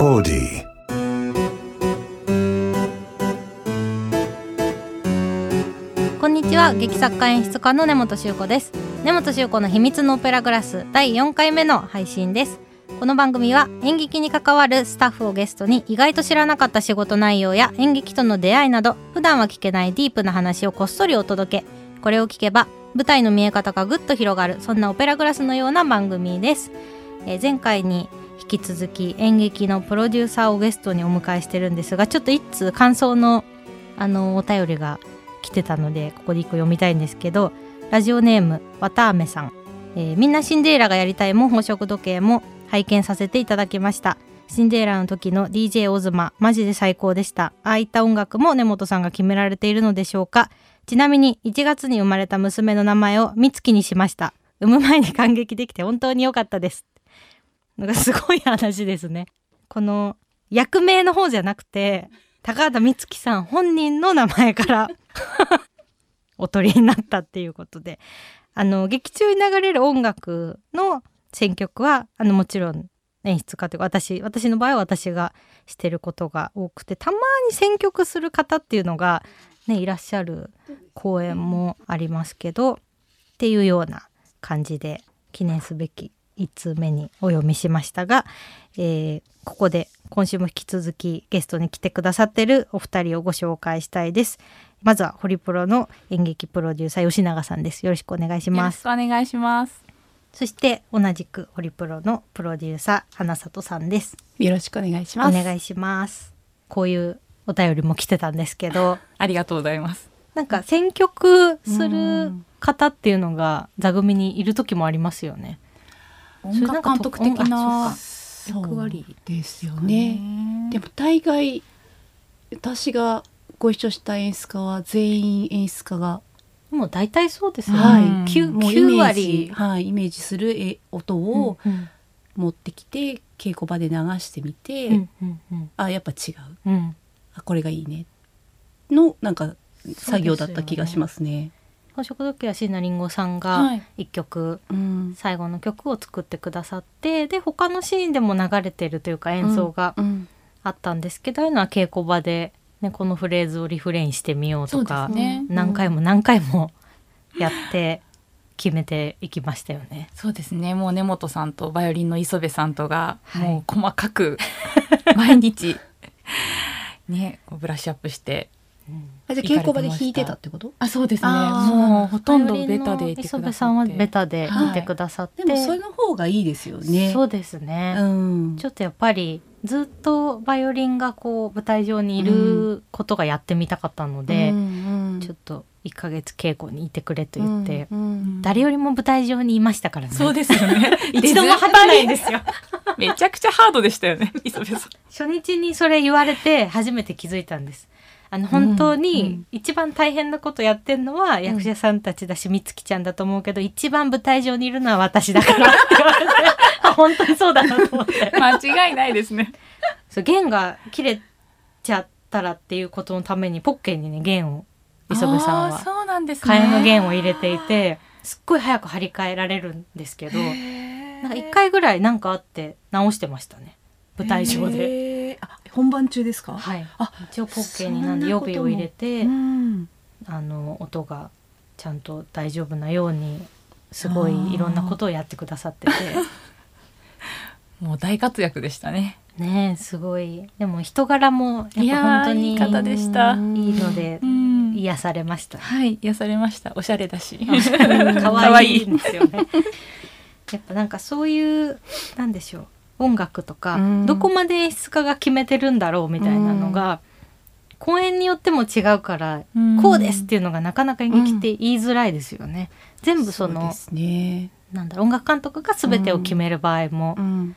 Audi. こんにちは。劇作家演出家の根本修子です。根本修子の秘密のオペラグラス第4回目の配信です。この番組は演劇に関わるスタッフをゲストに意外と知らなかった仕事内容や演劇との出会いなど普段は聞けないディープな話をこっそりお届け。これを聞けば舞台の見え方がぐっと広がるそんなオペラグラスのような番組です、えー前回に引き続き演劇のプロデューサーをゲストにお迎えしてるんですがちょっと一通感想のあのお便りが来てたのでここで一個読みたいんですけどラジオネームわたあめさん、えーみんなシンデレラがやりたいも宝飾時計も拝見させていただきました。シンデレラの時の DJ オズママジで最高でした。ああいった音楽も根本さんが決められているのでしょうか。ちなみに1月に生まれた娘の名前を美月にしました。産む前に感激できて本当に良かったです。なんかすごい話ですね。この役名の方じゃなくて高畑充希さん本人の名前から おとりになったっていうことで。あの劇中に流れる音楽の選曲はあのもちろん演出家というか私私の場合は私がしてることが多くてたまに選曲する方っていうのが、ね、いらっしゃる公演もありますけどっていうような感じで記念すべき1通目にお読みしましたが、えーここで今週も引き続きゲストに来てくださってるお二人をご紹介したいです。まずはホリプロの演劇プロデューサー吉永さんです。よろしくお願いしよろします。くお願いします。そして同じくホリプロのプロデューサー花里さんです。よろしくお願いしおます。願いします。こういうお便りも来てたんですけど、ありがとうございます。なんか選曲すうるん方っていうのが座組にいる時もありますよね。音楽監督的な役割ですよね。ね。でも大概私がご一緒した演出家は全員演出家が、もう大体そうですよね。はい。うん。九もうイ九メージ。割、はいイメージするえ音を持ってきて稽古場で流してみて、うんうんうん。あやっぱ違う。うん。あこれがいいね。のなんか作業だった気がしますね。宝飾時計は椎名林檎さんはがい一曲、うん最後の曲を作ってくださってで他のシーンでも流れてるというか演奏がうんあったんですけど、ああいうのは稽古場で、ね、このフレーズをリフレインしてみようとか、ね。何回も何回も やって決めていきましたよね。そうですね。もう根本さんとバイオリンの磯部さんとが、はいもう細かく毎日ねブラッシュアップして。あじゃあ稽古場で弾いてたってこと？あそうですね。もうほとんどベタでいてくださって。磯部さんはベタでいてくださって、でもそれの方がいいですよね。そうですね、うんちょっとやっぱりずっとバイオリンがこう舞台上にいることがやってみたかったので、うんちょっと1ヶ月稽古にいてくれと言って、うんうん誰よりも舞台上にいましたからね。そうですよね。一度も果てないんですよ。めちゃくちゃハードでしたよね。磯部さん。初日にそれ言われて初めて気づいたんです。あの本当にん一番大変なことやってんのは役者さんたちだし、みつきちゃんだと思うけど一番舞台上にいるのは私だから。って言われてあ本当にそうだなと思って。間違いないですね。そう弦が切れちゃったらっていうことのためにポッケにね弦を磯部さんは。そうなんですね。替えの弦を入れていてすっごい早く張り替えられるんですけどなんか一回ぐらいなんかあって直してましたね舞台上で。本番中ですか？はい、あ一応ポッケになんで予備を入れて、うんあの音がちゃんと大丈夫なようにすごいいろんなことをやってくださってて もう大活躍でしたね。ねえすごいでも人柄もいやっぱ本当にいい方でした。いいのでうん癒されました。はい、癒されました。おしゃれだし。可愛いんですよね。やっぱなんかそういうなんでしょう音楽とか、うんどこまで演出家が決めてるんだろうみたいなのが、公演によっても違うから、うんこうですっていうのがなかなか演劇って言いづらいですよね。全部そのうですね。なんだ音楽監督が全てを決める場合もうん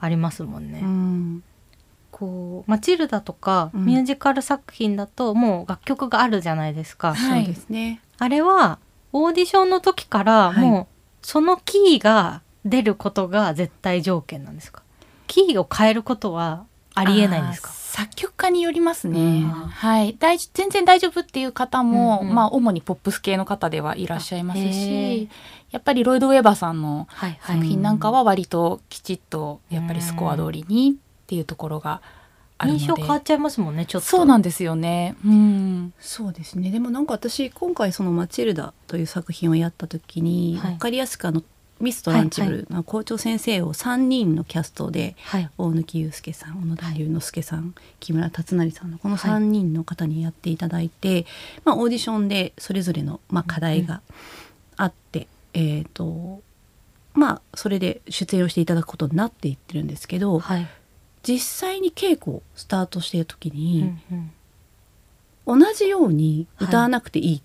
ありますもんね。うんこうマチルダとかうんミュージカル作品だともう楽曲があるじゃないですか。はいそうですね。あれはオーディションの時からはいもうそのキーが出ることが絶対条件なんですか？キーを変えることはありえないんですか？作曲家によりますね。うんはい、大丈全然大丈夫っていう方も、うんうん。まあ主にポップス系の方ではいらっしゃいますし、やっぱりロイド・ウェバーさんの作品なんかは割ときちっとやっぱりスコア通りにっていうところがあるので。印象変わっちゃいますもんねちょっと。そうなんですよね。うん、そうですね。でもなんか私今回その「マチルダ」という作品をやった時に、はい。分かりやすくあのミス・トランチブルの校長先生を3人のキャストではい。大貫祐介さん小野田龍之介さん、木村達成さんのこの3人の方にやっていただいて、まあ、オーディションでそれぞれの、まあ、課題があって、えっ、とまあそれで出演をしていただくことになっていってるんですけどはい、実際に稽古をスタートしている時うに、んうん。同じように歌わなくていいっ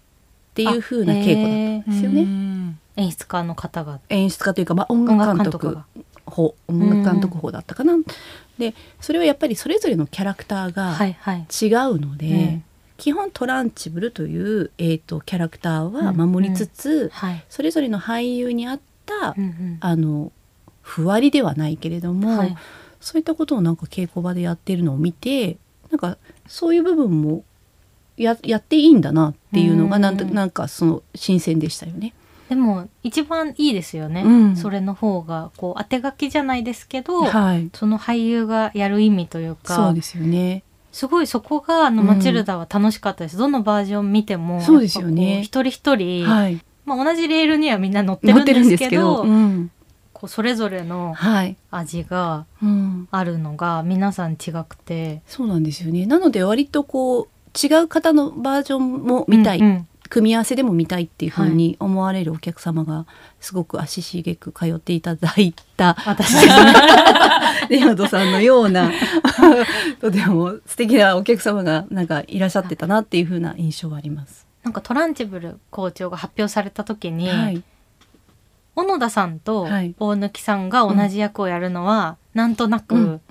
ていう風な稽古だったんですよね。うん演出家の方が。演出家というか、まあ、音楽監督が。法音楽監督法だったかな。でそれはやっぱりそれぞれのキャラクターがはいはい。違うので、うん。基本トランチブルという、えー、とキャラクターは守りつつ、はい。それぞれの俳優に合った、うんうん。あのふわりではないけれども、はい。そういったことをなんか稽古場でやってるのを見てなんかそういう部分もややっていいんだなっていうのがなんとうんなんかその新鮮でしたよね。でも一番いいですよね、うん。それの方がこう当て書きじゃないですけど、はい、その俳優がやる意味というかそうですよね。すごいそこがあのうん。マチルダは楽しかったです、どのバージョン見てもそうですよね。一人一人、はい、まあ、同じレールにはみんな乗ってるんでですすけけどど、うん、こうそれぞれのはい、味がうん、あるのが皆さん違くて。そうなんですよね。なので割とこう違う方のバージョンも見たい、うんうん組み合わせでも見たいっていうふうに思われるお客様がすごく足しげく通っていただいた私。レオドさんのような とても素敵なお客様がなんかいらっしゃってたなっていうふうな印象はあります。なんかトランチブル校長が発表された時に、はい、小野田さんとはい。大貫さんが同じ役をやるのはなんとなく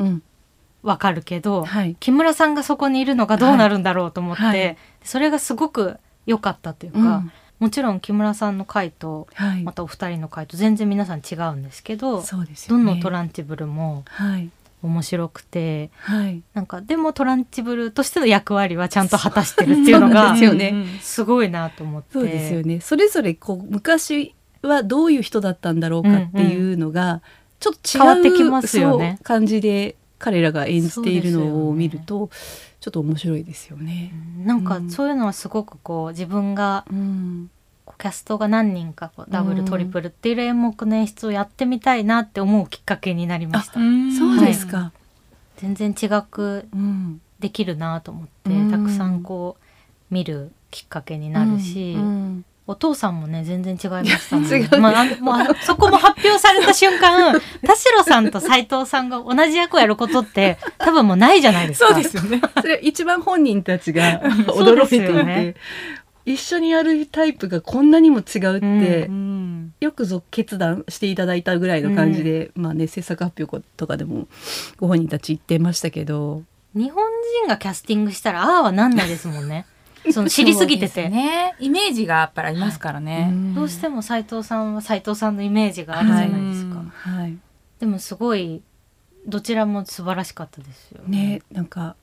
わかるけど、はい、木村さんがそこにいるのがどうなるんだろうと思って、はい。はい。それがすごく良かったというか、うん。もちろん木村さんの回とはい。ま、たお二人の回と全然皆さん違うんですけど、そうですよね。どのトランチブルもはい、面白くてはい、なんかでもトランチブルとしての役割はちゃんと果たしてるっていうのがねうんすごいなと思って。そうですよね。それぞれこう昔はどういう人だったんだろうかっていうのが、ちょっと違う変わってきますよね。感じで彼らが演じているのを見ると、ちょっと面白いですよね。なんかうん。そういうのはすごくこう自分がうん、キャストが何人かこうダブルうんトリプルっていう演目の演出をやってみたいなって思うきっかけになりました。うん。そうですか。全然違くうん、できるなと思って、うん。たくさんこう見るきっかけになるし、うんお父さんもね全然違いましたもん 違う。まああのもうあそこも発表された瞬間 田代さんと斉藤さんが同じ役をやることって多分もうないじゃないですか。そうですよね。それ一番本人たちが驚いていて、ね。一緒にやるタイプがこんなにも違うって、うんよくぞ決断していただいたぐらいの感じで、まあね制作発表とかでもご本人たち言ってましたけど、日本人がキャスティングしたらああはなんないですもんね。その知りすぎてて。すね。イメージがやっぱりありますからね。どうしても斉藤さんは斉藤さんのイメージがあるじゃないですか。はいはいでもすごいどちらも素晴らしかったですよねなんか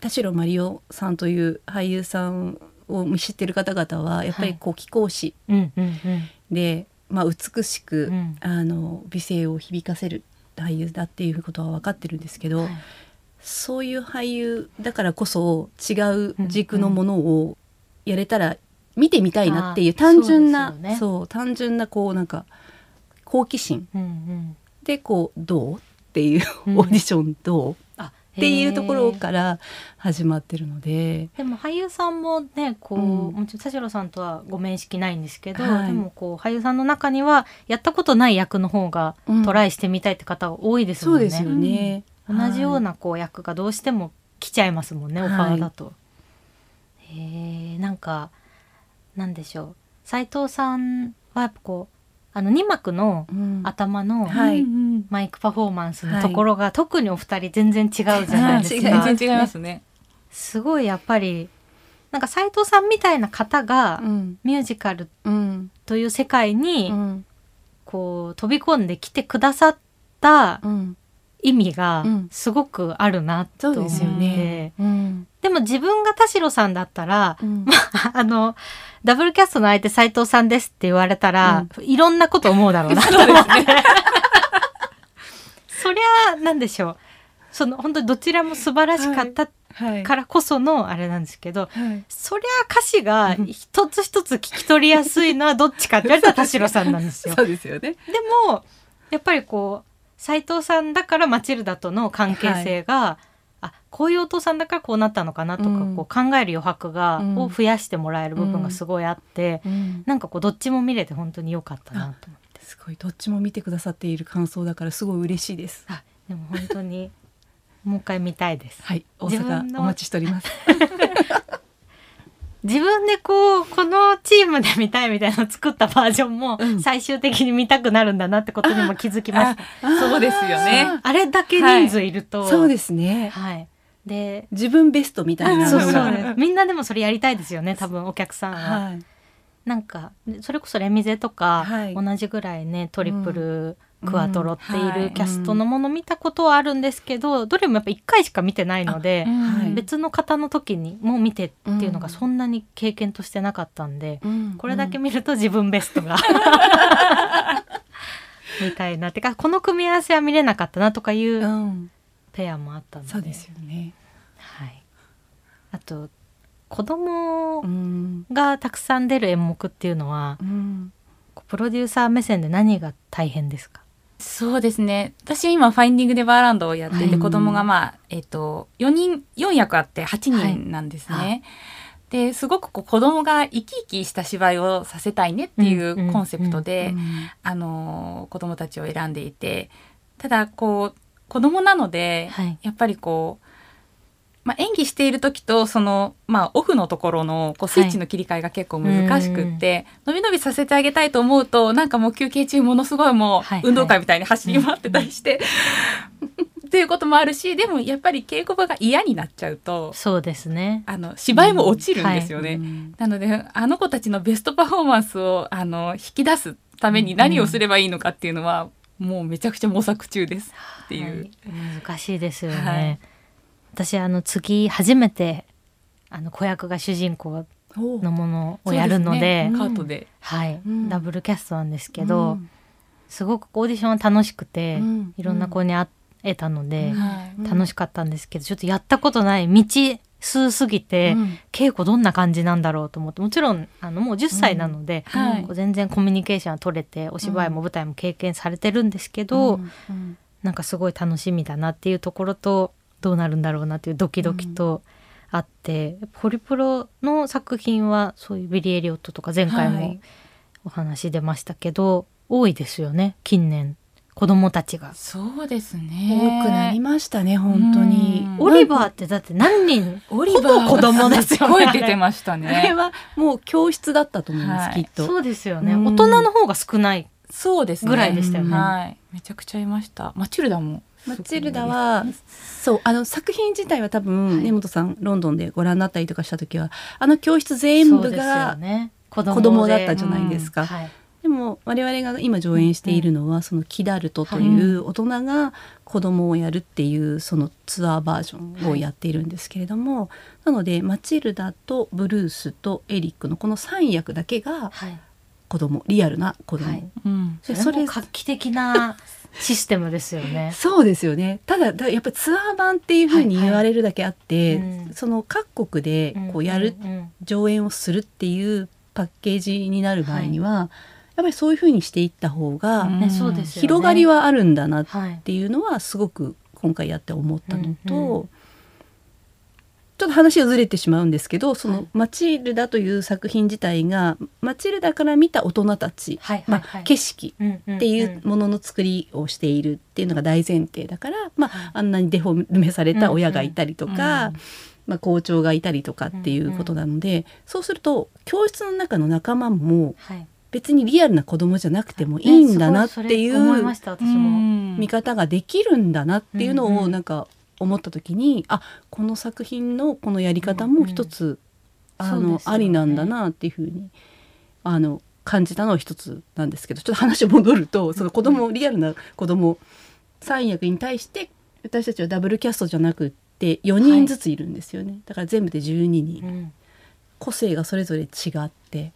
田代マリオさんという俳優さんを知ってる方々はやっぱりこう貴公子で、まあ、美しく、うんあの美声を響かせる俳優だっていうことは分かってるんですけど、はいそういう俳優だからこそ違う軸のものをやれたら見てみたいなっていう単純なそうね。そう単純なこうなんか好奇心。うんうん。でこうどうっていううん。オーディションどうあっていうところから始まってるので。でも俳優さんもねこう、うん。もちろん田代さんとはご面識ないんですけど、はい。でもこう俳優さんの中にはやったことない役の方がうん。トライしてみたいって方が多いですもね。そうんですよね。同じようなこう役がどうしても来ちゃいますもんね、はい。オファーだと。へえなんかなんでしょう。斉藤さんはやっぱこうあの2幕のうん。頭のマイクパフォーマンスのところが、特にお二人全然違うじゃないですか。全然違いますね。すごいやっぱりなんか斉藤さんみたいな方がうん。ミュージカルうん。という世界にうん。こう飛び込んできてくださったうん意味がうん。すごくあるなと思って、そうですよね。うん。でも自分が田代さんだったら、うん。あのダブルキャストの相手斉藤さんですって言われたら、いろんなこと思うだろうなと思って。そりゃなんでしょう。その本当にどちらも素晴らしかったはい。からこそのあれなんですけど、はい。そりゃ歌詞が一つ一つ聞き取りやすいのはどっちかって言われたら田代さんなんですよ。そうですよね。でもやっぱりこう斉藤さんだからマチルダとの関係性が、あこういうお父さんだからこうなったのかなとか、うんこう考える余白が、うんを増やしてもらえる部分がすごいあって、なんかこうどっちも見れて本当に良かったなと思って。すごいどっちも見てくださっている感想だからすごい嬉しいです。あでも本当にもう一回見たいです。はい、大阪お待ちしております。自分でこうこのチームで見たいみたいなのを作ったバージョンもうん最終的に見たくなるんだなってことにも気づきました。そうですよねあれだけ人数いると、そうですね。はい。で、自分ベストみたいなそうそう。ね。みんなでもそれやりたいですよね。多分お客さんは。はい。なんかそれこそレミゼとか、はい同じぐらいねトリプル、クワトロっているキャストのもの見たことはあるんですけど、どれもやっぱ1回しか見てないので、はい。別の方の時にもう見てっていうのがうんそんなに経験としてなかったんで、うん。これだけ見ると自分ベストが みたいな。てかこの組み合わせは見れなかったなとかいううん。ペアもあったので、そうですよね。はい、あと子供うん。がたくさん出る演目っていうのはプロデューサー目線で何が大変ですか？そうですね。私今「ファインディング・デ・バーランド」をやっていて、はい。子供がまあえっ、と4人4役あって8人なんですね。はい。ですごくこう子供が生き生きした芝居をさせたいねっていうコンセプトで、うんあの子供たちを選んでいてただこう子供なので、はい。やっぱりこう、まあ、演技している時とその、まあ、オフのところのこうスイッチの切り替えが結構難しくって、伸び伸びさせてあげたいと思うとなんかもう休憩中ものすごいもはいはい。う運動会みたいに走り回ってたりして。っていうこともあるしでもやっぱり稽古場が嫌になっちゃうとそうですね。あの芝居も落ちるんですよね。うん。なのであの子たちのベストパフォーマンスをあの引き出すために何をすればいいのかっていうのは、もうめちゃくちゃ模索中ですっていう。はい。難しいですよね、はい私あの次初めてあの子役が主人公のものをやるのでね。うん。カートで、はい、うん。ダブルキャストなんですけど、うん。すごくオーディションは楽しくて、うん。いろんな子に会えたので、はい。楽しかったんですけどちょっとやったことない道数すぎて、うん。稽古どんな感じなんだろうと思ってもちろんあのもう10歳なので、はい。全然コミュニケーションは取れてお芝居も舞台も経験されてるんですけど、うん。うん。なんかすごい楽しみだなっていうところとどうなるんだろうなっていうドキドキとあって、ホリプロの作品はそういうビリー・エリオットとか前回もはいお話出ましたけど、多いですよね近年子供たちが。そうです多ね。くなりましたね本当にうんオリバーってだって何人？オリバーほぼ子供ですよね声出てましたあれね。はもう教室だったと思います、はいきっとそうですよね、うん大人の方が少ないそうですね。ぐらいでしたよねはい。めちゃくちゃいました。マチルダも。マチルダはそうあの作品自体は多分、はい。根本さんロンドンでご覧になったりとかした時はあの教室全部がね。子供だったじゃないですか。はい。でも我々が今上演しているのは、そのキダルトという大人が子供をやるっていうそのツアーバージョンをやっているんですけれども、なのでマチルダとブルースとエリックのこの3役だけがはい。子供リアルな子供、はい。うん。それも画期的なシステムですよね。そうですよね。ただだやっぱりツアー版っていうふうに言われるだけあって、はいはいうん。その各国でこうやる、うんうん。上演をするっていうパッケージになる場合には、やっぱりそういうふうにしていった方が、うん。ね。広がりはあるんだなっはいていうのはすごく今回やって思ったのと、うんうちょっと話がずれてしまうんですけどそはい。の「マチルダ」という作品自体がマチルダから見た大人たち、まあはいはい。はい景色うんうんうん。っていうものの作りをしているっていうのが大前提だから、まあはい。あんなにデフォルメされた親がいたりとか、うんまあ、校長がいたりとかっていうことなので、そうすると教室の中の仲間もはい。別にリアルな子供じゃなくてもいいんだなっていう見方ができるんだなっていうのをなんか思った時に、あこの作品のこのやり方も一つ、ありなんだなっていうふうにあの感じたのは一つなんですけどちょっと話戻るとその子供リアルな子供三役に対して私たちはダブルキャストじゃなくって4人ずついるんですよね、だから全部で12人、うん。個性がそれぞれ違って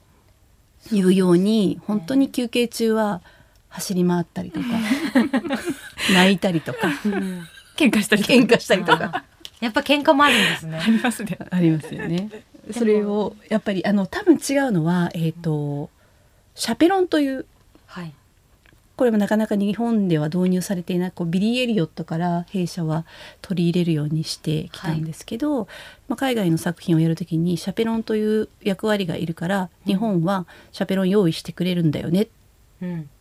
いうように本当に休憩中は走り回ったりとか 泣いたりとか。うん喧嘩したりとか。喧嘩したりとか。やっぱ喧嘩もあるんですね。ありますね。ありますよね。それをやっぱりあの多分違うのはえっ、とシャペロンというはい。これもなかなか日本では導入されていないこうビリー・エリオットから弊社は取り入れるようにしてきたんですけど、まあ、海外の作品をやるときにシャペロンという役割がいるから日本はシャペロン用意してくれるんだよねうん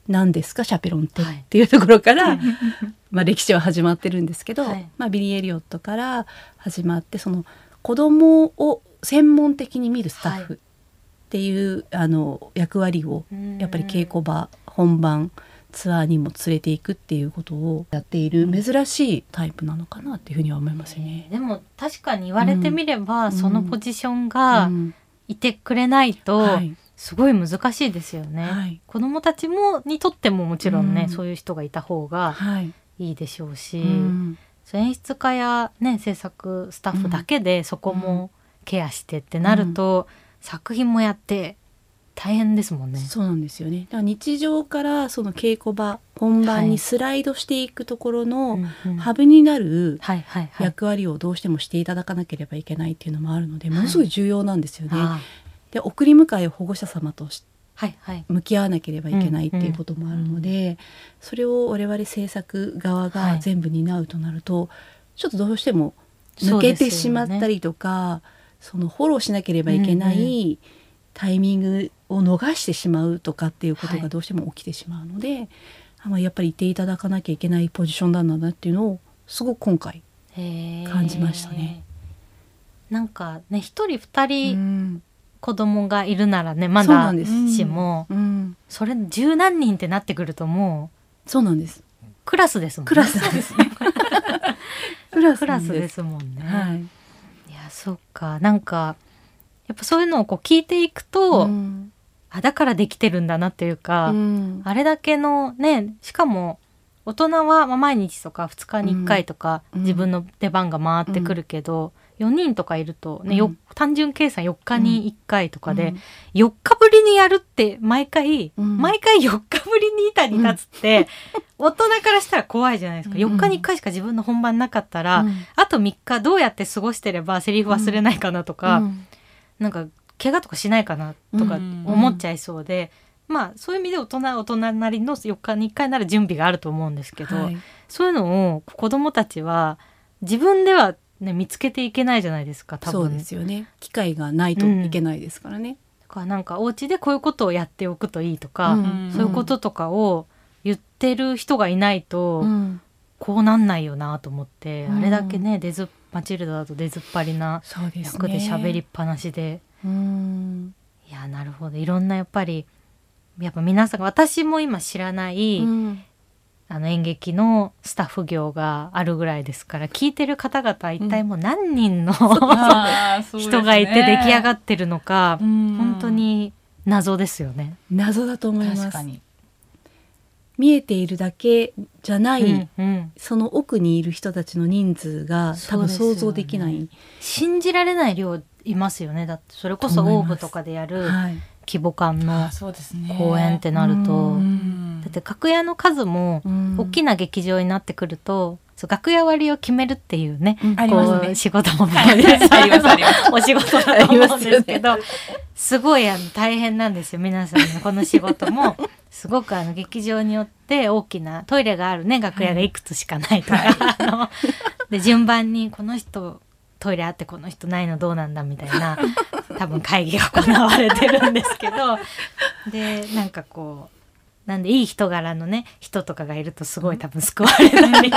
何ですかシャペロンって、はい。っていうところから まあ歴史は始まってるんですけど、はい。まあ、ビリー・エリオットから始まってその子供を専門的に見るスタッフっていう、あの役割をうん。やっぱり稽古場本番ツアーにも連れていくっていうことをやっている珍しいタイプなのかなっていうふうには思いますよね。でも確かに言われてみれば、ん。そのポジションがうん。いてくれないと、はいすごい難しいですよね、はい。子供たちもにとってももちろんね、うん。そういう人がいた方がはい。いいでしょうし、うん。そう演出家やね制作スタッフだけでそこもケアしてってなると、作品もやって大変ですもんね。そうなんですよね。だから日常からその稽古場本番にスライドしていくところのうんうん。ハブになるはいはいはい。役割をどうしてもしていただかなければいけないっていうのもあるのでものすごい重要なんですよね。あで送り迎えを保護者様としーはいはい。向き合わなければいけないっていうこともあるので、それを我々制作側はい。が全部担うとなると、ちょっとどうしても抜けてしまったりとかそ,、のフォローしなければいけなうんいタイミングを逃してしまうとかっていうことはい。がどうしても起きてしまうので、あまあやっぱりいていただかなきゃいけないポジションなんだなっていうのをすごく今回、感じましたね。なんかね一人二う人ん子供がいるならね、まだしも、うん、それ十何人ってなってくるともそうなんです。うクラスですもんね。クラスですね。クラスです。もんね。はい。いやそっか。なんかやっぱそういうのをこう聞いていくと、うん。あだからできてるんだなっていうか、うん。あれだけのねしかも大人はまあ毎日とか2日に1回とかうん。自分の出番が回ってくるけど、4人とかいると、ねようん。単純計算4日に1回とかで、うん。4日ぶりにやるって毎回、うん。毎回4日ぶりに板に立つって、大人からしたら怖いじゃないですか、うん。4日に1回しか自分の本番なかったら、うん。あと3日どうやって過ごしてればセリフ忘れないかなとか、うん。なんか怪我とかしないかなとかうん。思っちゃいそうで、まあそういう意味で大人大人なりの4日に1回なら準備があると思うんですけど、はい。そういうのを子供たちは自分では、ね、見つけていけないじゃないですか多分。そうですよね。機会がないといけないですからね、だからなんかお家でこういうことをやっておくといいとか、うん。そういうこととかを言ってる人がいないと、うん。こうなんないよなと思って、うん。あれだけね出ずマチルダだと出ずっぱりな役で喋りっぱなしで。うん。いやなるほど。いろんなやっぱりやっぱ皆さんが私も今知らない、うんあの演劇のスタッフ業があるぐらいですから聞いてる方々一体もう何人の、人がいて出来上がっってるのか、本当に謎ですよね。謎だと思います。確かに。見えているだけじゃない、うんうん。その奥にいる人たちの人数が多分想像できない、信じられない量いますよね。だってそれこそオーブとかでやるはい。規模感の公演ってなると、うんだって楽屋の数もうん。大きな劇場になってくると、そう楽屋割を決めるっていうね、うん。こう仕事も お仕事だと思うんですけどすごいあの大変なんですよ皆さんのこの仕事も。すごくあの劇場によって大きなトイレがあるね楽屋がいくつしかないとか、あので順番にこの人トイレあってこの人ないのどうなんだみたいな多分会議が行われてるんですけど。でなんかこうなんでいい人柄のね人とかがいるとすごい多分救われたり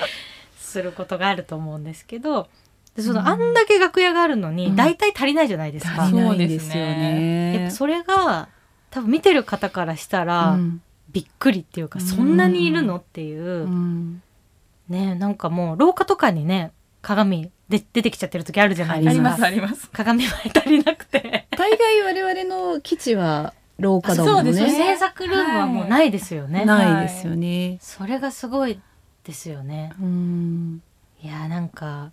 することがあると思うんですけどでそのあんだけ楽屋があるのうん。に大体足りないじゃないですか。足りないんでそうですすよねね。やっぱそれが多分見てる方からしたら、うん。びっくりっていうか、うん。そんなにいるのっていう、うん。ねなんかもう廊下とかにね鏡で出てきちゃってる時あるじゃないですか。ありますあります。鏡前足りなくて。大概我々の基地は廊下だもんね。そうです。ね制作ルームはもうないですよね。ないですよね、それがすごいですよね。うん。いやなんか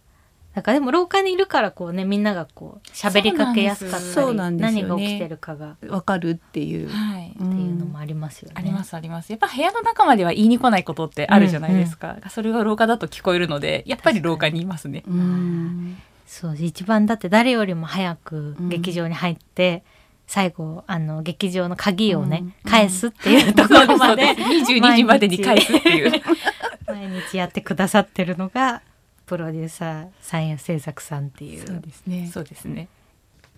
なんかでも廊下にいるからこうねみんながこう喋りかけやすかったり何が起きてるかが。っわかるっていう。はい。ていうのもありますよね。ありますあります。やっぱ部屋の中までは言いに来ないことってあるじゃないですか、それが廊下だと聞こえるのでやっぱり廊下にいますね。うん。そう一番だって誰よりも早く劇場に入って、最後あの劇場の鍵をね、うん。返すっていうところまで22時までに返すっていう。毎日やってくださってるのがプロデューサー三夜製作さんっていう。そうですね。そうですね。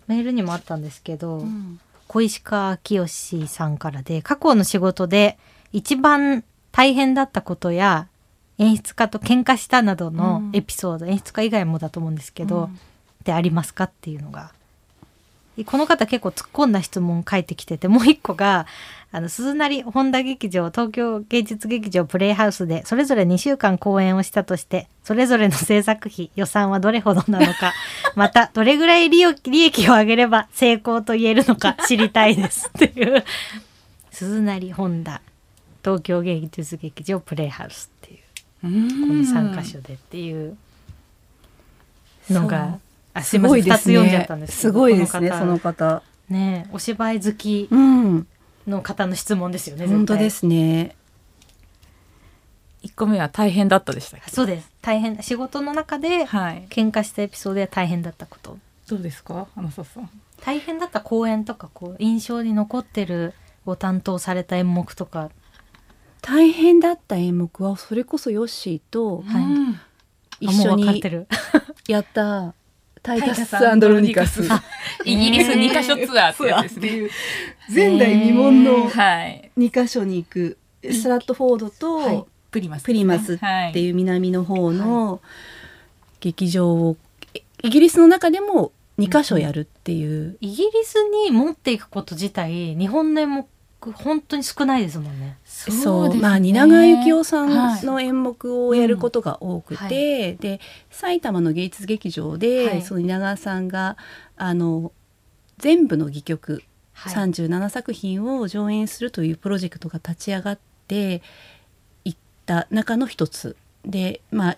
メールにもあったんですけど、うん。小石川清さんからで過去の仕事で一番大変だったことや演出家と喧嘩したなどのエピソード、演出家以外もだと思うんですけど、うん。でありますかっていうのがこの方結構突っ込んだ質問書いてきててもう一個があの鈴なり本田劇場東京芸術劇場プレイハウスでそれぞれ2週間公演をしたとしてそれぞれの制作費予算はどれほどなのか またどれぐらい利益を上げれば成功と言えるのか知りたいです。っていう。鈴なり本田東京芸術劇場プレイハウスっていうここの3箇所でっていうのが、あすいすません。2つごいですね。読んじゃったんですけどすごいですね、こその方。ねえお芝居好きうん、の方の質問ですよね絶対。本当ですね。1個目は大変だったでしたっけ？そうです。大変。仕事の中ではい。喧嘩したエピソードや大変だったこと。どうですか花澤さん？大変だった公演とかこう印象に残ってるご担当された演目とか。大変だった演目はそれこそヨッシーとはい。うん。一緒にてる。やったタイタスタイタスロニカス。あイギリス2カ所ツアーってやつですね。いう。前代未聞のはい。2カ所に行く。ストラットフォードと、はい。プリマス、プリマスはいっていう南の方の劇場をえイギリスの中でも2カ所やるっていう、イギリスに持っていくこと自体日本の演目本当に少ないですもんね。そうですね。まあ蜷川幸雄さはい。んの演目をやることが多くて、うん。で埼玉の芸術劇場で、はい。その蜷川さんがあの全部の戯曲、はい。37作品を上演するというプロジェクトが立ち上がっていった中の一つで、まあ、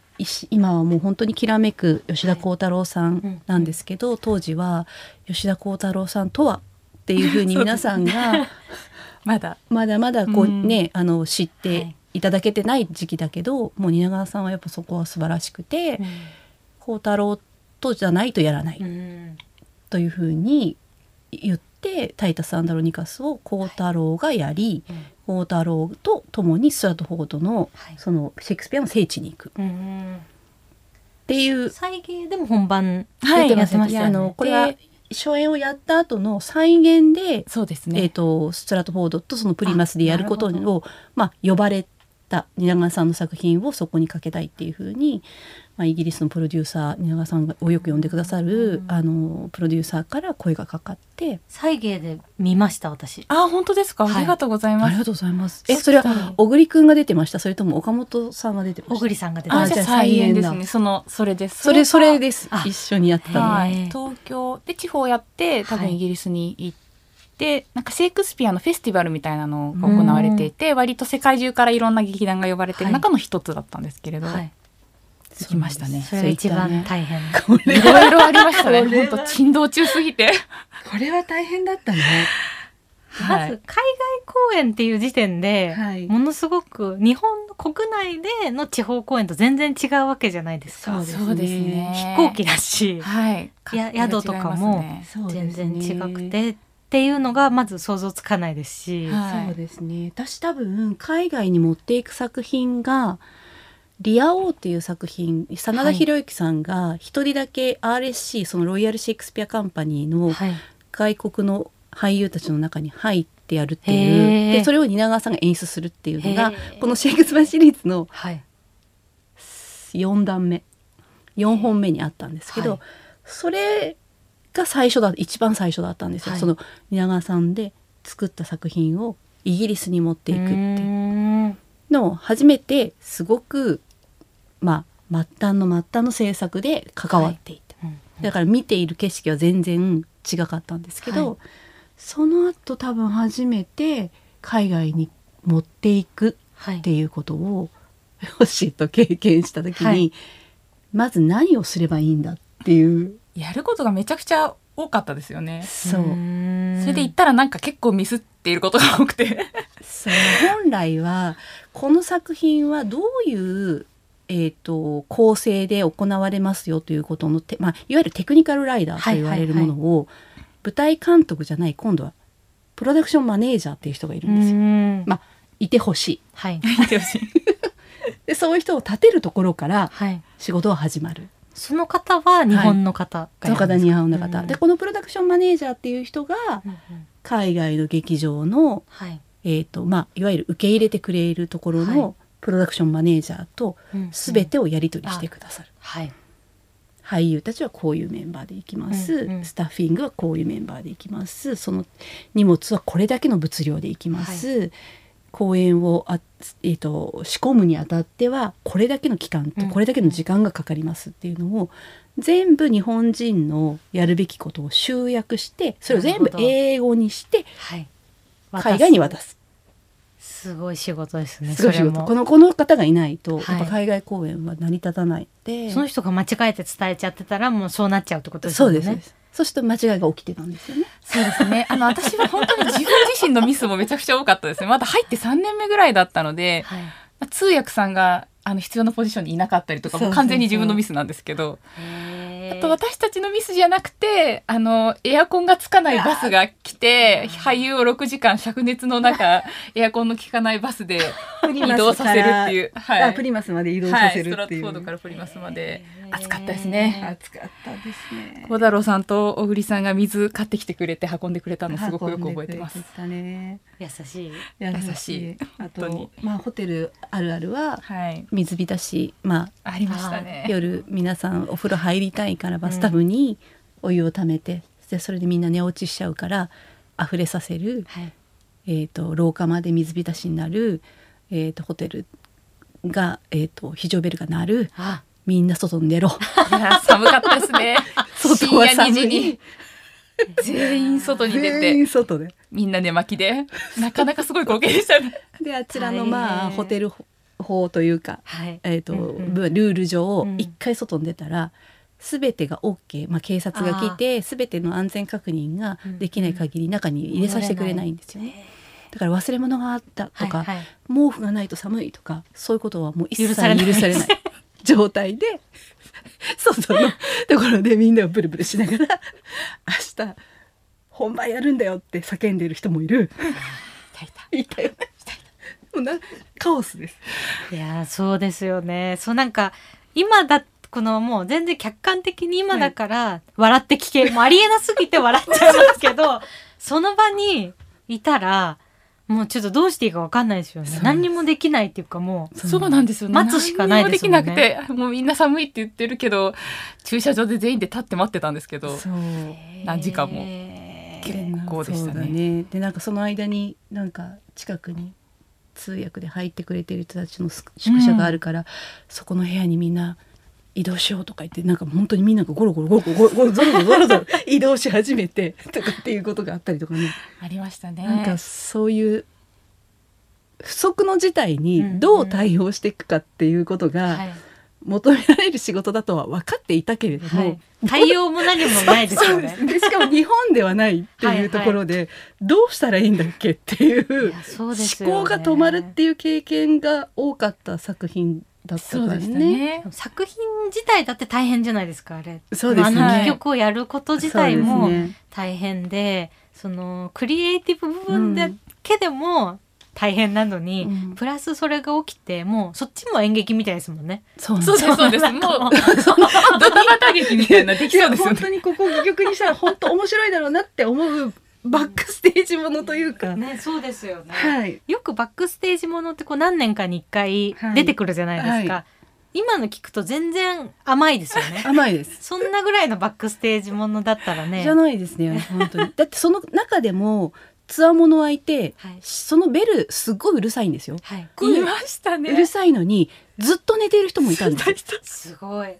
今はもう本当にきらめく吉田鋼太郎さんなんですけど、当時は吉田鋼太郎さんとはっていうふうに皆さんがまだ。まだまだこううん。ね、あの知っはていいただけてない時期だけど、もう蜷川さんはやっぱそこは素晴らしくて鋼太郎とじゃないとやらない。うん。というふうに言って「タイタス・アンダロニカス」を鋼太郎がやり鋼太郎と共にストラトフォードのはい。そのシェイクスピアの聖地に行く。っうん。ていう再現でも本番てましたよね。いやあのこれはで初演をやった後の再現でそうですえー、ね。とストラトフォードとそのプリマスでやることを、まあ、呼ばれた蜷川さんの作品をそこにかけたいっていうふうに、まあ、イギリスのプロデューサー蜷川さんをよく呼んでくださる、うん。あのプロデューサーから声がかかって。再現で見ました私。あ本当ですか？はい。ありがとうございます。ありがとうございます。えそれは小栗くんが出てました？それとも岡本さんが出てました？小栗さんが出てあました。じゃあ再演です。ね。そのそれです。それそれでです。あ。一緒にやってたの、東京で地方やって多はい。分イギリスに行って、なんかシェイクスピアのフェスティバルみたいなのが行われていて割と世界中からいろんな劇団が呼ばれてる中の一つだったんですけれど、はい。行きましたね。それが一番大変。いろいろありましたね。本当珍道中すぎて。これは大変だったね。はい。まず海外公演っていう時点で、はい。ものすごく日本の国内での地方公演と全然違うわけじゃないですか。そうですね。飛行機だし、はい。や宿とかも全然違くてっていうのがまず想像つかないですし、はい。そうですね。私多分海外に持っていく作品が「リア王」っていう作品真田広之さんが一人だけ RSC そのロイヤル・シェイクスピア・カンパニーのはい、外国の俳優たちの中に入ってやるっていう。でそれを蜷川さんが演出するっていうのがこのシェイクスピアシリーズのはい、4段目。4本目にあったんですけど、はい。それが最初だ一番最初だったんですよ、はい。その蜷川さんで作った作品をイギリスに持っていくってのを初めてすごくまあ末端の末端の制作で関わっていた、うんだから見ている景色は全然違かったんですけど、はい。その後多分初めて海外に持っていくはいっていうことをヨッシーと経験した時に、はい。まず何をすればいいんだっていうやることがめちゃくちゃ多かったですよね。そう。それで言ったらなんか結構ミスっていることが多くて。そう本来はこの作品はどういう、えー、と構成で行われますよということのて、まあ、いわゆるテクニカルライダーと言われるものを、舞台監督じゃない今度はプロダクションマネージャーっていう人がいるんですよ。ん。まあいてほしい。はい見てほしい。でそういう人を立てるところからはい。仕事は始まる。その方は日本の方がやるんですか？日本の方、うん。でこのプロダクションマネージャーっていう人がうんうん。海外の劇場の、はい。えーとまあ、いわゆる受け入れてくれるところはい。のプロダクションマネージャーとうんうん。全てをやり取りしてくださる、はい。俳優たちはこういうメンバーで行きます、うんうん。スタッフィングはこういうメンバーで行きます。その荷物はこれだけの物量で行きます、公演をあ、えー、と仕込むにあたってはこれだけの期間とうん。これだけの時間がかかりますっていうのを全部日本人のやるべきことを集約してそれを全部英語にしてはい。海外に渡す。すごい仕事ですねすごい仕事。このこの方がいないと、はい。やっぱ海外公演は成り立たないでその人が間違えて伝えちゃってたらもうそうなっちゃうってことですね。うですそうですそうすると間違いが起きてたんですよね。そうですね。あの私は本当に自分自身のミスもめちゃくちゃ多かったですね。まだ入って3年目ぐらいだったので、はい。まあ通訳さんがあの必要なポジションにいなかったりとかもう完全に自分のミスなんですけど。あと私たちのミスじゃなくてあのエアコンがつかないバスが来て俳優を6時間灼熱の中 エアコンの効かないバスで移動させるっていう、はい。あプリマスまで移動さはい、せるっていう。ストラットフォードからプリマスまで暑かったですね。暑かったですね。小太郎さんと小栗さんが水買ってきてくれて運んでくれたのすごくよく覚えてますね。優しい優優しいあとまあホテルあるあるははい、水浸しまありましたあね。夜皆さんお風呂入りたいからバうんスタブにお湯をためて、でそれでみんな寝落ちしちゃうから溢れさせる、はいえー、と廊下まで水浸しになる、えー、とホテルが、えー、と非常ベルが鳴るあみんな外に出ろ。いや寒かったですね。外は寒い深夜2時に。全員外に出全て員外で。みんな寝巻きで。なかなかすごい光景でしたね。であちらのまあホテル法というか、はい。えーとうんうん。ルール上うん。一回外に出たら、全てが OK、まあ、警察が来て全ての安全確認ができない限り中に入れさせてくれないんですよね。だから忘れ物があったとか、はいはい。毛布がないと寒いとかそういうことはもう一切許されない状態で 外のところでみんなをブルブルしながら明日本番やるんだよって叫んでる人もいる。いたよねもうなカオスです。いやーそうですよね。そうなんか今だこのもう全然客観的に今だから笑って聞ける、もうありえなすぎて笑っちゃいますけど その場にいたらもうちょっとどうしていいかわかんないですよね。何にもできないっていうかもうそうなんですよね。待つしかないですもんね。何にもできなくてもうみんな寒いって言ってるけど駐車場で全員で立って待ってたんですけど。そう。何時間も。結構でしたね。ね。でなんかその間になんか近くに通訳で入ってくれてる人たちの宿舎があるから、そこの部屋にみんな移動しようとか言ってなんか本当にみんながゴロゴロゴロゴロゴロゾロゾロゾロ移動し始めてとかっていうことがあったりとかね、ありましたね。なんかそういう不測の事態にどう対応していくかっていうことが求められる仕事だとは分かっていたけれども、はい、対応も何もないですよね。でしかも日本ではないっていうところでどうしたらいいんだっけっていう思考が止まるっていう経験が多かった作品だったからそうでしたね。ね。作品自体だって大変じゃないですかあれ。そうですねあの戯曲をやること自体も大変で、そのクリエイティブ部分だけでも大変なのに、うんプラスそれが起きてもうそっちも演劇みたいですもんね。そうそうですそうです。もうドタバタ劇みたいなできそうですよね。本当にここ戯曲にしたら本当面白いだろうなって思うバックステージものというか、ねそうですよね。はいよくバックステージものってこう何年かに一回はい出てくるじゃないですか。は今の聞くと全然甘いですよね。甘いです。そんなぐらいのバックステージものだったらね。じゃないですね本当に。だってその中でもツアーものはいて、はいそのベルすっごいうるさいんですよ。はい。いましたね。うるさいのにずっと寝ている人もいたんですよ。すごい。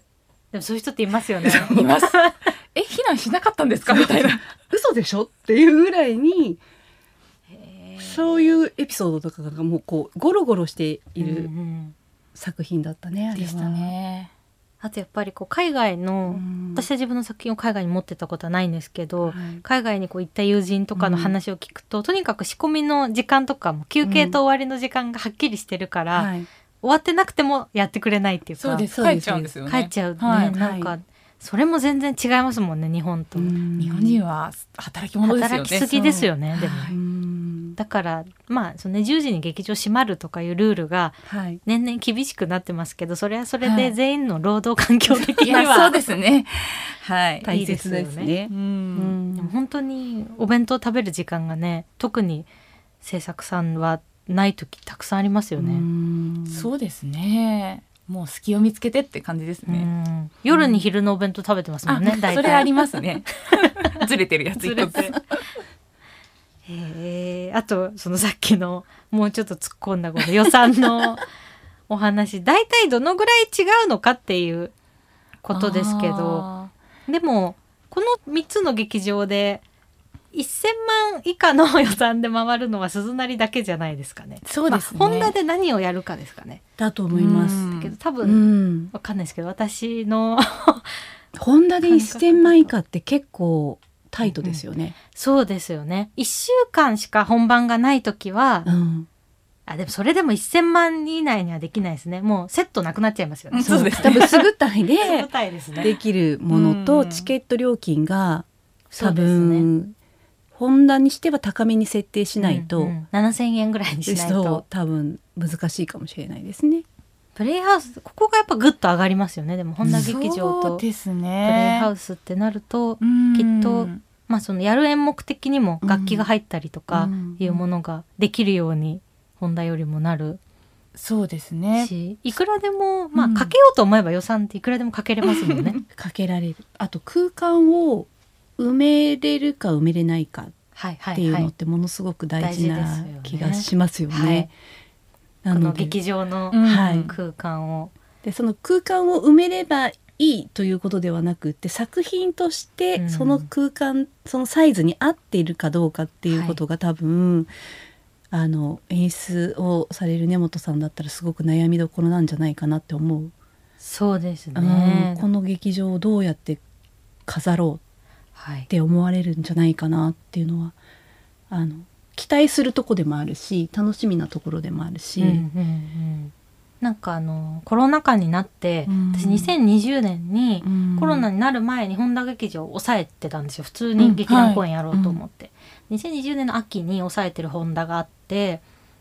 でもそういう人っていますよね。います。え避難しなかったんですか？みたいな。嘘でしょ？っていうぐらいにそういうエピソードとかがもうこうゴロゴロしていうんうるん。作品だったね、あれは。でしたね。あとやっぱりこう海外の、私は自分の作品を海外に持ってたことはないんですけど、はい。海外にこう行った友人とかの話を聞くと、とにかく仕込みの時間とかも休憩と終わりの時間がはっきりしてるから、はい終わってなくてもやってくれないっていうかそうです帰っちゃうんですよね。帰っちゃうね、はいなんかそれも全然違いますもんね日本と、日本人は働き者ですよね。働きすぎですよねでも、はい。うん。だからまあその、ね、10時に劇場閉まるとかいうルールがはい。年々厳しくなってますけどそれはそれはい。で全員の労働環境的いには、やそうですね。はい。大切ですね。いいですよううん。本当にお弁当食べる時間がね特に制作さんはない時たくさんありますよね。うん。そうですね。もう隙を見つけてって感じですうね、ん。夜に昼のお弁当食べてますもんね、あ大体。それありますね。ずれてるやつ一つ。えあとそのさっきのもうちょっと突っ込んだこの予算のお話大体どのぐらい違うのかっていうことですけど。あでもこの3つの劇場で1,000万以下の予算で回るのは鈴なりだけじゃないですかね。ーそうですね、まあ、ホンダで何をやるかですかね。だと思います。けど多う分、ん、わかんないですけど私のホンダで1000万以下って結構タイトですよね。そうですよね。1週間しか本番がない時は、うん。あでもそれでも1,000万以内にはできないですね。もうセットなくなっちゃいますよね。そうです多分すぐ単位で できるものうん。とチケット料金が多そうですね。分ホンダにしては高めに設定しないと、うんうん。7,000円ぐらいにしないと。多分難しいかもしれないですね。プレイハウスここがやっぱグッと上がりますよね。でも本田劇場そとプレイハねウスってなると、うん。きっとまあそのやる演目的にも楽器が入ったりとかうん。いうものができるように本田よりもなるそうですね。しいくらでもまあうんかけようと思えば予算っていくらでもかけれますもんね。かけられる。あと空間を埋めれるか埋めれないかっていう。のってものすごく大事大な気がしますよね。はい。このなので劇場の空間を、でその空間を埋めればいいということではなくって作品としうてん。その空間、そのサイズに合っているかどうかっていうことが多分、あの演出をされる根本さんだったらすごく悩みどころなんじゃないかなって思う、そうですうん。ね。この劇場をどうやって飾ろうはいっ。て思われるんじゃないかなっていうのはあの期待するとこでもあるし楽しみなところでもあるし、うんうんうん。なんかあのコロナ禍になって、うん。私2020年にうんコロナになる前に本田劇場を抑えてたんですよ。普通に劇団公演やろうと思って、2020年の秋に抑えてる本田があって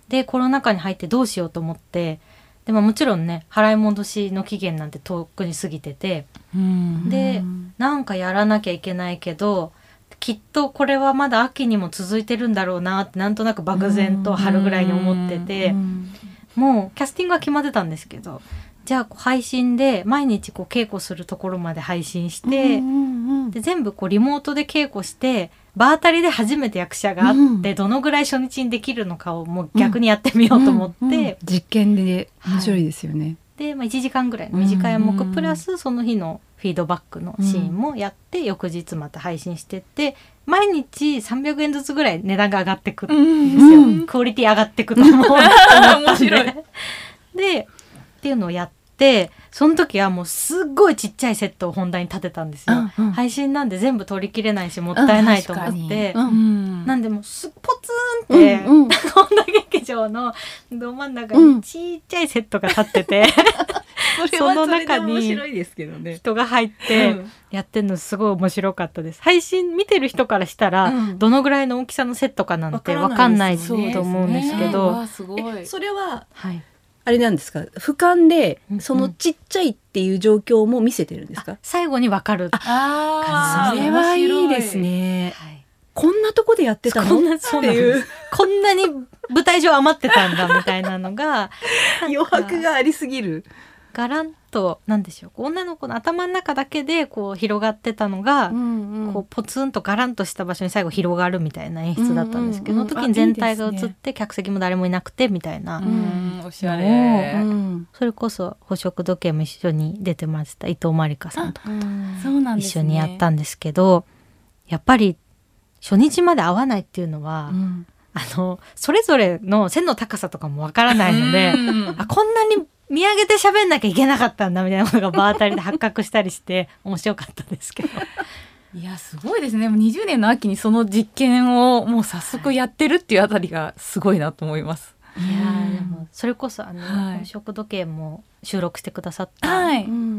でコロナ禍に入ってどうしようと思ってでももちろんね払い戻しの期限なんて遠くに過ぎててうんでうんなんかやらなきゃいけないけどきっとこれはまだ秋にも続いてるんだろうなってなんとなく漠然と春ぐらいに思ってて。うんもうキャスティングは決まってたんですけどじゃあ配信で毎日こう稽古するところまで配信して、うんうんうんで全部こうリモートで稽古して場当たりで初めて役者があって、うん。どのぐらい初日にできるのかをもう逆にやってみようと思って、うんうん実験で面白いですよね。で、まあ、1時間ぐらいの短い演目うん。プラスその日のフィードバックのシーンもやって、翌日また配信してって毎日300円ずつぐらい値段が上がってくるんですよ、うんクオリティ上がってくと思う 面白い。でっていうのをやってその時はもうすっごいちっちゃいセットを本題に立てたんですよ、うんうん。配信なんで全部取りきれないしもったいないと思って、うんうん。なんでもうすポツンって、うんうん。本田劇場のど真ん中うん。にちっちゃいセットが立ってて、その中に面白いですけどね。人が入ってうん。やってるのすごい面白かったです。配信見てる人からしたら、うん。どのぐらいの大きさのセットかなんてわかんないと思うんですけど。わあすごい。それははい、あれなんですか？俯瞰でうんうん。そのちっちゃいっていう状況も見せてるんですか、最後にわかる、あそそれはいいです。ね。はい。こんなとこでやってたの？こんなそうこんなに舞台上余ってたんだみたいなのが余白がありすぎる。ガランとなんでしょう女の子の頭の中だけでこう広がってたのが、こうポツンとガランとした場所に最後広がるみたいな演出だったんですけど、うんうんうん。その時に全体が映って客席も誰もいなくてみたいな、うん、おしゃうれ。うんそれこそ捕食時計も一緒に出てました伊藤まりかさんとかそうなんですね。一緒にやったんですけど、やっぱり初日まで会わないっていうのは、あのそれぞれの背の高さとかもわからないので、うん。あこんなに見上げて喋んなきゃいけなかったんだみたいなことが場当たりで発覚したりして 面白かったですけど。いやすごいですね。もう20年の秋にその実験をもう早速やってるっていうあたりがすごいなと思います。いやーでもそれこそあの、はい。本色時計も収録してくださった、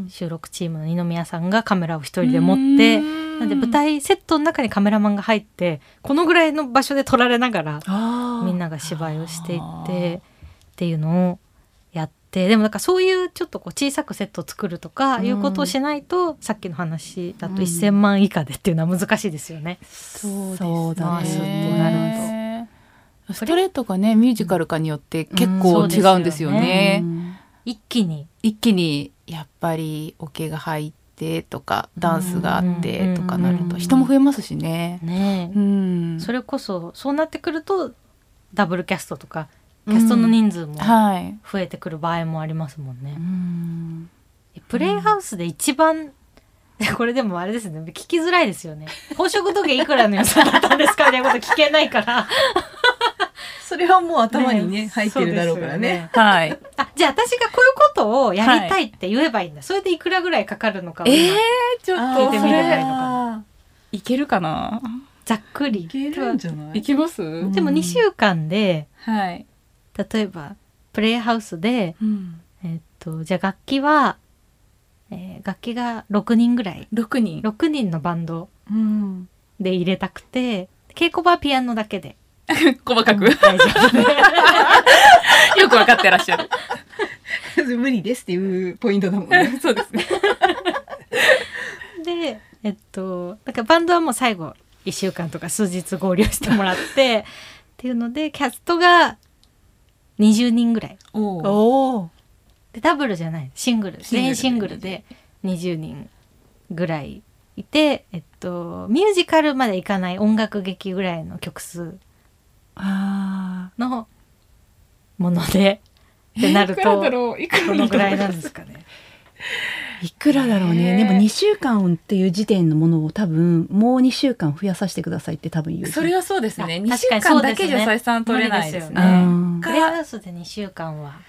収録チームの二宮さんがカメラを一人で持ってなんで舞台セットの中にカメラマンが入ってこのぐらいの場所で撮られながらあみんなが芝居をしていってっていうのをてでもなんかそういうちょっとこう小さくセットを作るとかうん。いうことをしないと、さっきの話だとうん。1,000万以下でっていうのは難しいですよね。そうそうだね。なるねストレートかねミュージカルかによって結構うん違うん。ですよね。うん。一気に。一気にやっぱりオケが入ってとかダンスがあってとかなるうんと人も増えますしね。ね、うん、それこそそうなってくるとダブルキャストとかキャストの人数もはい。増えてくる場合もありますもんね。うんプレイハウスで一番、これでもあれですね聞きづらいですよね。宝飾時計いくらの予算だったんですか？みたいなこと聞けないから。それはもう頭にねね入ってるだろうからね。はい。あじゃあ私がこういうことをやりたいって言えばいいんだ、それでいくらぐらいかかるのかを今えー、ちょっと聞いてみればいいのかな。いけるかな。ざっくりいけるんじゃない？いけます？でも2週間ではい。例えばプレイハウスで、うん。えっとじゃあ楽器は、えー楽器が6人ぐらい六人。6人のバンドうん。で入れたくて稽古場はピアノだけで 細かく。大丈夫 よくわかってらっしゃる。無理ですっていうポイントだもんね。そうですね。でえっとだからバンドはもう最後1週間とか数日合流してもらってっていうのでキャストが20人ぐらい。おお。でダブルじゃない。シングル。全員シングルで20人ぐらいいてえっとミュージカルまでいかない音楽劇ぐらいの曲数あのものでってなるとどのぐらいなんですかね。ーいくらだろうね、でも2週間っていう時点のものを多分もう2週間増やさせてくださいって多分言うそれはそうですね。あ二週間だけじゃ採算取れないです無理ですね。うんプレイハウスで2週間は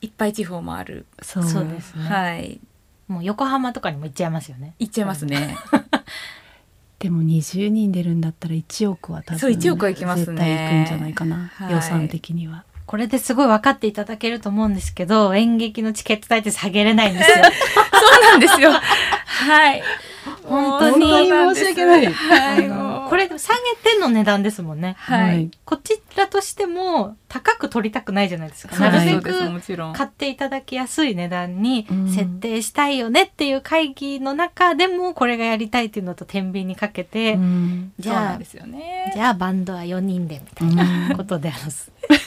いっぱい地方もある。そうですね、はい。もう横浜とかにも行っちゃいますよね。行っちゃいますね。でも20人出るんだったら1億は多分そう1億はいきますね絶対いくんじゃないかな、はい予算的にはこれですごい分かっていただけると思うんですけど演劇のチケット代って下げれないんですよ。そうなんですよ。はい。本当に申し訳ないはい。これ下げての値段ですもんね。はい。こちらとしても高く取りたくないじゃないですか。なるべくもちろん。買っていただきやすい値段にうん設定したいよねっていう会議の中でもこれがやりたいっていうのと天秤にかけて、うんじゃあ。じゃあバンドは4人でみたいなことであの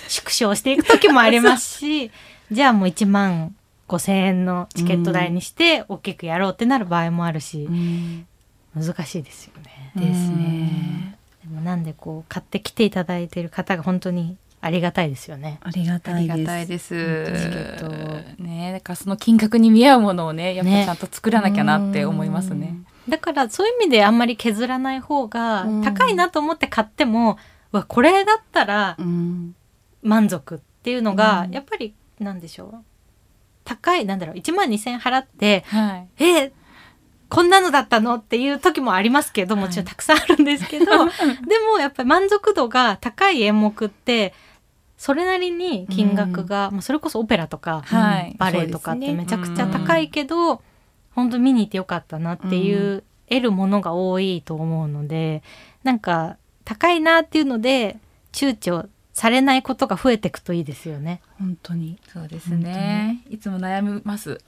縮小していく時もありますし じゃあもう1万5,000円のチケット代にして大きくやろうってなる場合もあるしうん難しいですよね。ですね。でもなんでこう買ってきていただいている方が本当にありがたいですよね。ありがたいです。ね、だからその金額に見合うものをね、やっぱね。ちゃんと作らなきゃなって思いますね。だからそういう意味であんまり削らない方がうん。高いなと思って買っても、うわこれだったらうん。満足っていうのが、うん。やっぱりなんでしょう。高いなんだろう1万2,000円払ってはい。えこんなのだったのっていう時もありますけどもちろんたくさんあるんですけど、でもやっぱり満足度が高い演目ってそれなりに金額が、まあ、それこそオペラとか、はい。バレエとかってめちゃくちゃ高いけど、本当見に行ってよかったなっていう、得るものが多いと思うのでなんか高いなっていうので躊躇されないことが増えていくといいですよね。本当に。そうですね。いつも悩みます。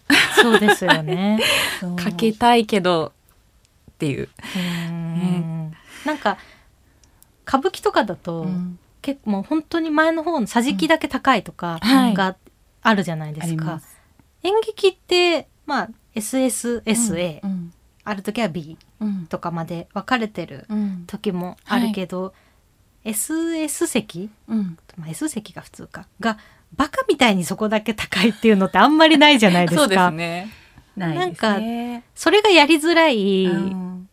そうですよね。かけたいけどっていう。うん。なんか歌舞伎とかだと、うん。結構もう本当に前の方の桟敷だけ高いとかはい。があるじゃないですか。あります。演劇ってまあ SSSA、うんある時は B うん。とかまで分かれてるうん。時もあるけど、SS 席、うん。まあ、S 席が普通かがバカみたいにそこだけ高いっていうのってあんまりないじゃないですか。そうですね。ないですね。それがやりづらい、うん。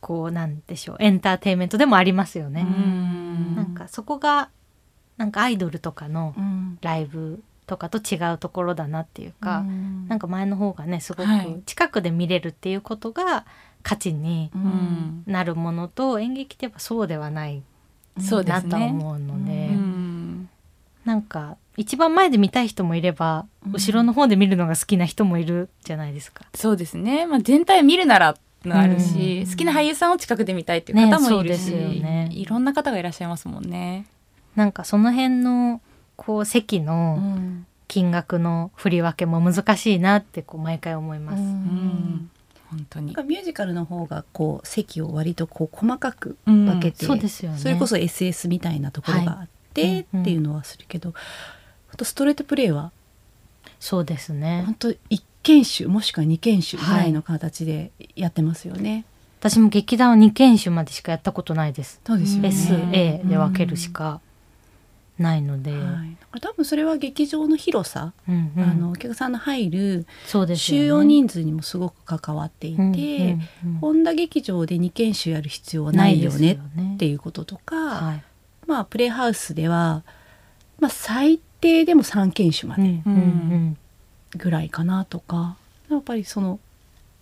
こうなんでしょうエンターテインメントでもありますよね。うん。なんかそこがなんかアイドルとかのうん。ライブとかと違うところだなっていうか、うん。なんか前の方がねすごはい。く近くで見れるっていうことが価値になるものと演劇ってやっぱそうではないなと思うので、うんなんか一番前で見たい人もいれば、うん。後ろの方で見るのが好きな人もいるじゃないですか。そうですね、まあ、全体を見るならのあるし、うん。好きな俳優さんを近くで見たいっていう方もいるし、ねそうですよね。いろんな方がいらっしゃいますもんね。なんかその辺のこう席うのん。金額の振り分けも難しいなってこう毎回思います。うん。本当に。なんかミュージカルの方がこう席を割とこう細かく分けて、そうですよね。それこそ SS みたいなところがあって、はいうん。っていうのはするけど、あとストレートプレイは？そうですね。本。当一研修もしくは二研修ぐらいの形でやってますよね。私も劇団は2研修までしかやったことないです。そうですよね。S、A で分けるしかないので、はい、だから多分それは劇場の広さ、うんうん。あのお客さんの入る収容人数にもすごく関わっていて、うんうんうん本田劇場で2研修やる必要はないよねっていう、いうこととか、はいまあプレイハウスでは、まあ、最低でも3研修までうん。うん。うんぐらいかなとか、やっぱりその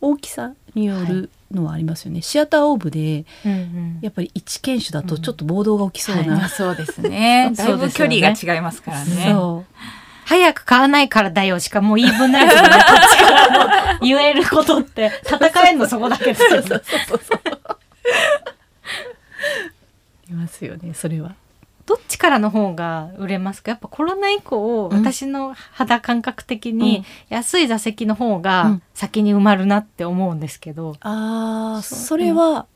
大きさによるのはありますよね、シアターオーブでうんうん。やっぱり1研修だとちょっと暴動が起きそうな、まあ そうですね。だいぶ距離が違いますからね。そう。早く買わないからだよしかもう言い分ないですよねこっちからの言えることって戦えんのそこだけですよねいますよねそれは。どっちからの方が売れますか？やっぱコロナ以降、うん。私の肌感覚的に安い座席の方うがん。先に埋まるなって思うんですけど、ああそれは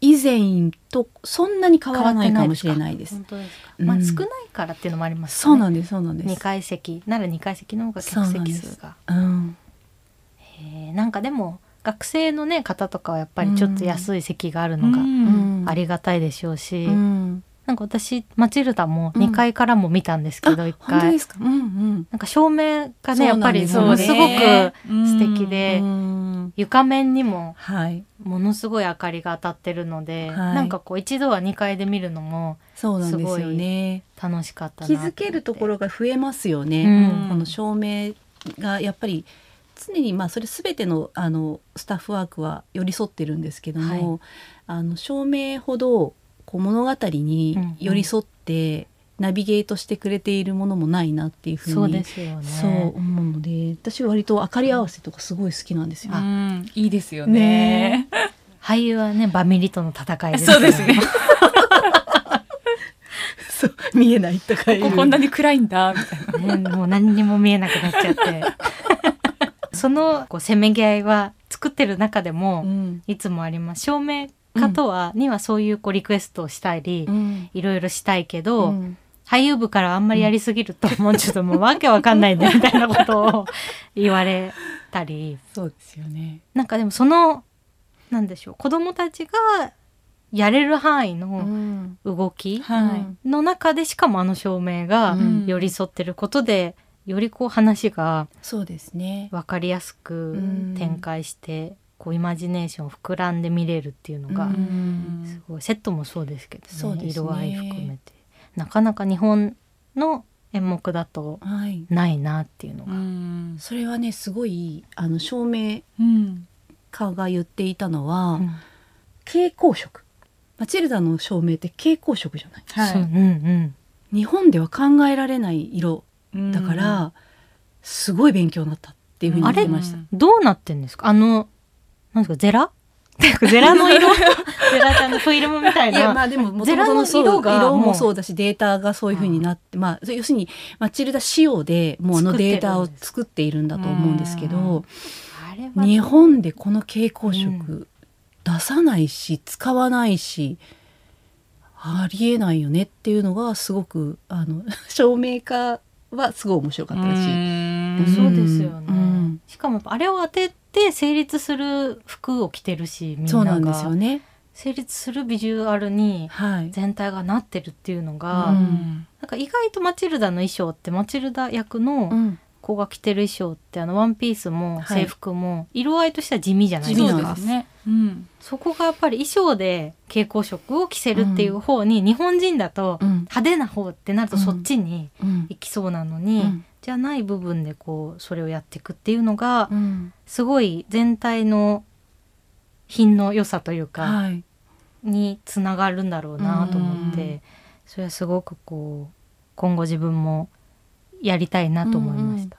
以前とそんなに変わらないかもしれないです。ですまあ少ないからっていうのもありますそうなんですそうなんです。2階席。なら2階席の方が客席数が。うん、へえなんかでも学生のね方とかはやっぱりちょっと安い席があるのがうん。ありがたいでしょうし、うん。なんか私マチルダもうん2階からも見たんですけど。うん。うん。なんか照明がねやっぱりすものすごく素敵でで、うん。床面にもはい。ものすごい明かりが当たってるので、はい。なんかこう一度は2階で見るのもそうなんですよね。楽しかったな気づけるところが増えますよね。うん。この照明がやっぱり常にまあそれすべてのあのスタッフワークは寄り添ってるんですけども、あの照明ほどこう物語に寄り添ってナビゲートしてくれているものもないなっていうふうにそうですよねそう思うので私は割と明かり合わせとかすごい好きなんですよ。うんいいですよね。俳優はねバミリとの戦いですそうですね。そう見えないとかこここんなに暗いんだみたいな。ね、もう何にも見えなくなっちゃってそのこうせめぎ合いは作ってる中でもうん。いつもあります。照明家とは、にはそういうこうリクエストをしたり、うん。いろいろしたいけど、うん。俳優部からあんまりやりすぎると、もうちょっともう わけわかんないねみたいなことを言われたり。そうですよね。なんかでもそのなんでしょう子供たちがやれる範囲のん。動きはい。の中でしかもあの照明がうん。寄り添ってることで、よりこう話がそうですね。分かりやすくうん展開して、こうイマジネーション膨らんで見れるっていうのが、うん。すごいセットもそうですけどねね。色合い含めて。なかなか日本の演目だとはい。ないなっていうのが、うん。それはねすごいあの照明うん家が言っていたのは、うん。蛍光色。マチルダの照明って蛍光色じゃない？そう。うんうん。日本では考えられない色だから、すごい勉強になったっていうふうに言ってました。どうなってんですか？あのなんですか？ゼラ？ゼラの色？ゼラちゃんのフィルムみたいいやまなあでも元ゼラの色が色もそうだしデータがそういうふうになってまあ要するにマチルダ仕様でもうあのデータを作っているんだと思うんですけど日本でこの蛍光色出さないし使わないしありえないよねっていうのがすごくあの 照明家はすごい面白かったし。うんそうですよね、うんしかもあれを当てて成立する服を着てるしみんそうななんがですよね。成立するビジュアルにはい。全体がなってるっていうのが、うんなんか意外とマチルダの衣装ってマチルダ役のうん子が着てる衣装ってあのワンピースもはい制服も色合いとしては地味じゃないですか、地味なんそうですね。うん。そこがやっぱり衣装で蛍光色を着せるっていう方に、日本人だとうん。派手な方ってなるとそっちにうん。行きそうなのに、うん。じゃない部分でこうそれをやっていくっていうのがうん。すごい全体の品の良さというか、はい。につながるんだろうなと思って、うん。それはすごくこう今後自分もやりたいなと思いました。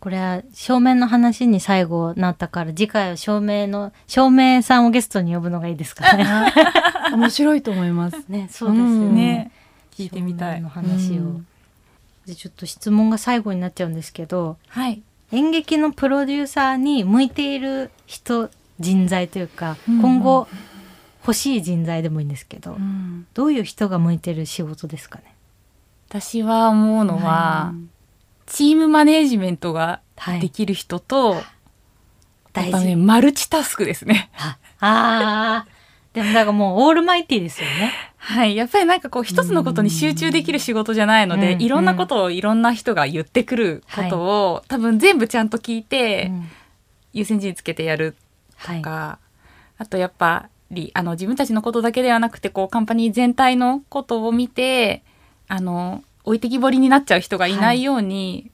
これは照明の話に最後なったから次回は照明の照明さんをゲストに呼ぶのがいいですかね。あ面白いと思います。ねそうですようんね。ね。聞いてみたいの。話を。うんでちょっと質問が最後になっちゃうんですけどはい。演劇のプロデューサーに向いている人人材というか、うん今後欲しい人材でもいいんですけど、うんどういう人が向いてる仕事ですかね？私は思うのは、チームマネージメントがはいできる人と、やっ大事。ぱね、マルチタスクですね。ああーでもだからもうオールマイティーですよね。はい。やっぱりなんかこう一つのことに集中できる仕事じゃないので、うんいろんなことをいろんな人が言ってくることを、多分全部ちゃんと聞いて、うん優先順位つけてやるはいとか、あとやっぱりあの自分たちのことだけではなくてこうカンパニー全体のことを見てあの置いてきぼりになっちゃう人がいないように、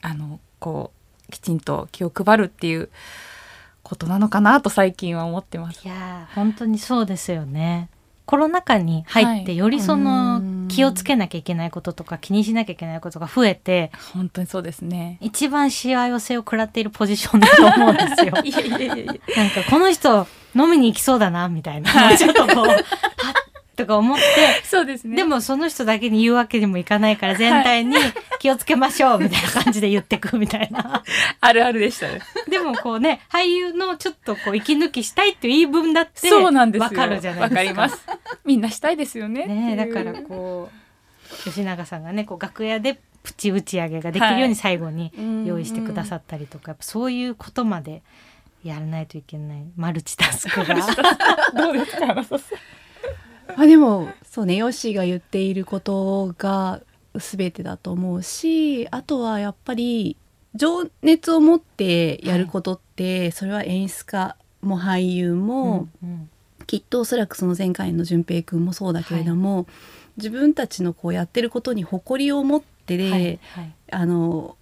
あのこうきちんと気を配るっていうことなのかなと最近は思ってます。いやー本当にそうですよね。コロナ禍に入ってはいよりそのうん気をつけなきゃいけないこととか気にしなきゃいけないことが増えて本当にそうですね。一番幸せを食らっているポジションだと思うんですよ。なんかこの人飲みに行きそうだなみたいな、ちょっとこうとか思って そうですね。でもその人だけに言うわけにもいかないから全体に気をつけましょうみたいな感じで言ってくみたいな。あるあるでしたね。でもこうね俳優のちょっとこう息抜きしたいっていう言い分だってそうなんですよ。わかるじゃないですか。わかります。みんなしたいですよね。ねだからこう吉永さんがねこう楽屋でプチ打ち上げができるように最後に用意してくださったりとか、やっぱそういうことまでやらないといけないマルチタスクが。どうですか あでもそうねヨッシーが言っていることが全てだと思うしあとはやっぱり情熱を持ってやることって、それは演出家も俳優も、うんきっとおそらくその前回の淳平くんもそうだけれども、自分たちのこうやってることに誇りを持ってで、はい。はい。あの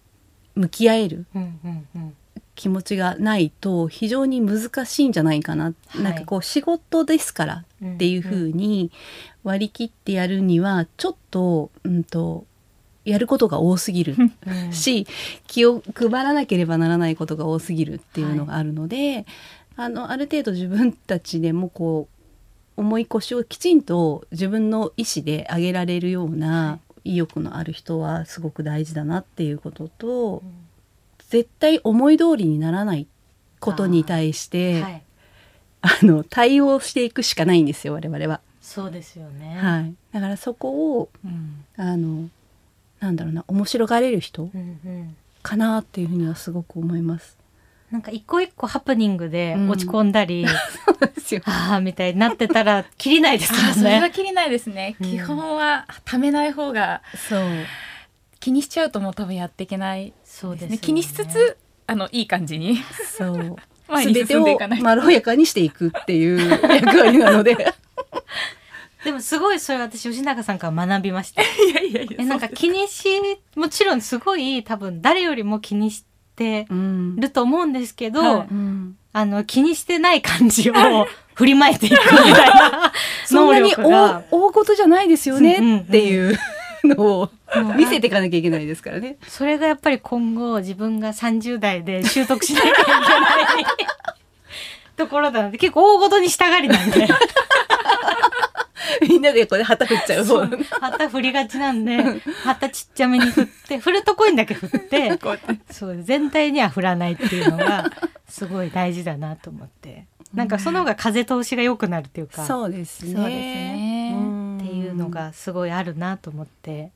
向き合えるうんうんうん気持ちがないと非常に難しいんじゃないかな、はい。なんかこう仕事ですからっていうふうに割り切ってやるにはちょっと,、うん、とやることが多すぎるうん。し気を配らなければならないことが多すぎるっていうのがあるので、あのある程度自分たちでもこう重い腰をきちんと自分の意思で上げられるような意欲のある人はすごく大事だなっていうことと、絶対思い通りにならないことに対してあ、はいの対応していくしかないんですよ我々は。そうですよね。はい、だからそこをうんあのなんだろうな面白がれる人かなっていうふうにはすごく思います。なんか一個一個ハプニングでうん落ち込んだり、そうですよ。ああみたいになってたらきりないですね。それはきりないですね。うん基本はためない方がそう。気にしちゃうともう多分やっていけないそうですよね。気にしつつあのいい感じにそう。全てを。まろやかにしていくっていう 役割なので。でもすごいそれ私吉永さんから学びました。いやいやいや。えなんか気にしもちろんすごい多分誰よりも気にしてうんると思うんですけど、はいうんあの気にしてない感じを振りまいていくみたいな能そんなに。大大事じゃないですようんうんうんねっていうのを見せていかなきゃいけないですからね。それがやっぱり今後自分が30代で習得しなきゃいけないところなので結構大ごとにしたがりなんでみんなでこれ旗振っちゃう方。旗振りがちなんで旗ちっちゃめに振って振るとこにだけ振ってそう全体には振らないっていうのがすごい大事だなと思ってなんかその方が風通しが良くなるっていうかそうですね。そうですねうのがすごいあるなと思って。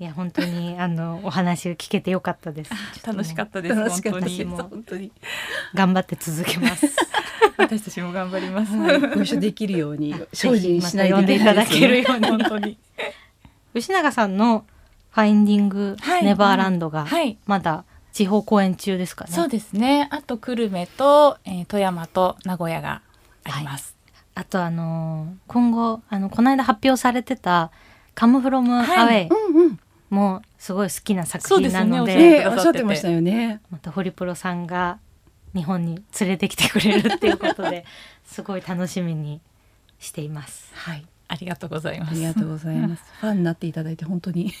いや本当に あのお話を聞けてよかったです。楽しかったです楽しかったです本当に。も本当に。頑張って続けます。私たちも頑張ります。ご一緒できるように精進しないといただけるように。本当に。吉永さんのファインディングはい。ネバーランドがはい。まだ地方公演中ですかね。そうですね。あと久留米と、えー富山と名古屋があります、あとあのー今後あのこの間発表されてた「カムフロムアウェイうんうん。もすごい好きな作品なのでおっしゃええおっしゃってましたよね。またホリプロさんが日本に連れてきてくれるっていうことで すごい楽しみにしています。はい。ありがとうございますありがとうございます。ファンになっていただいて本当に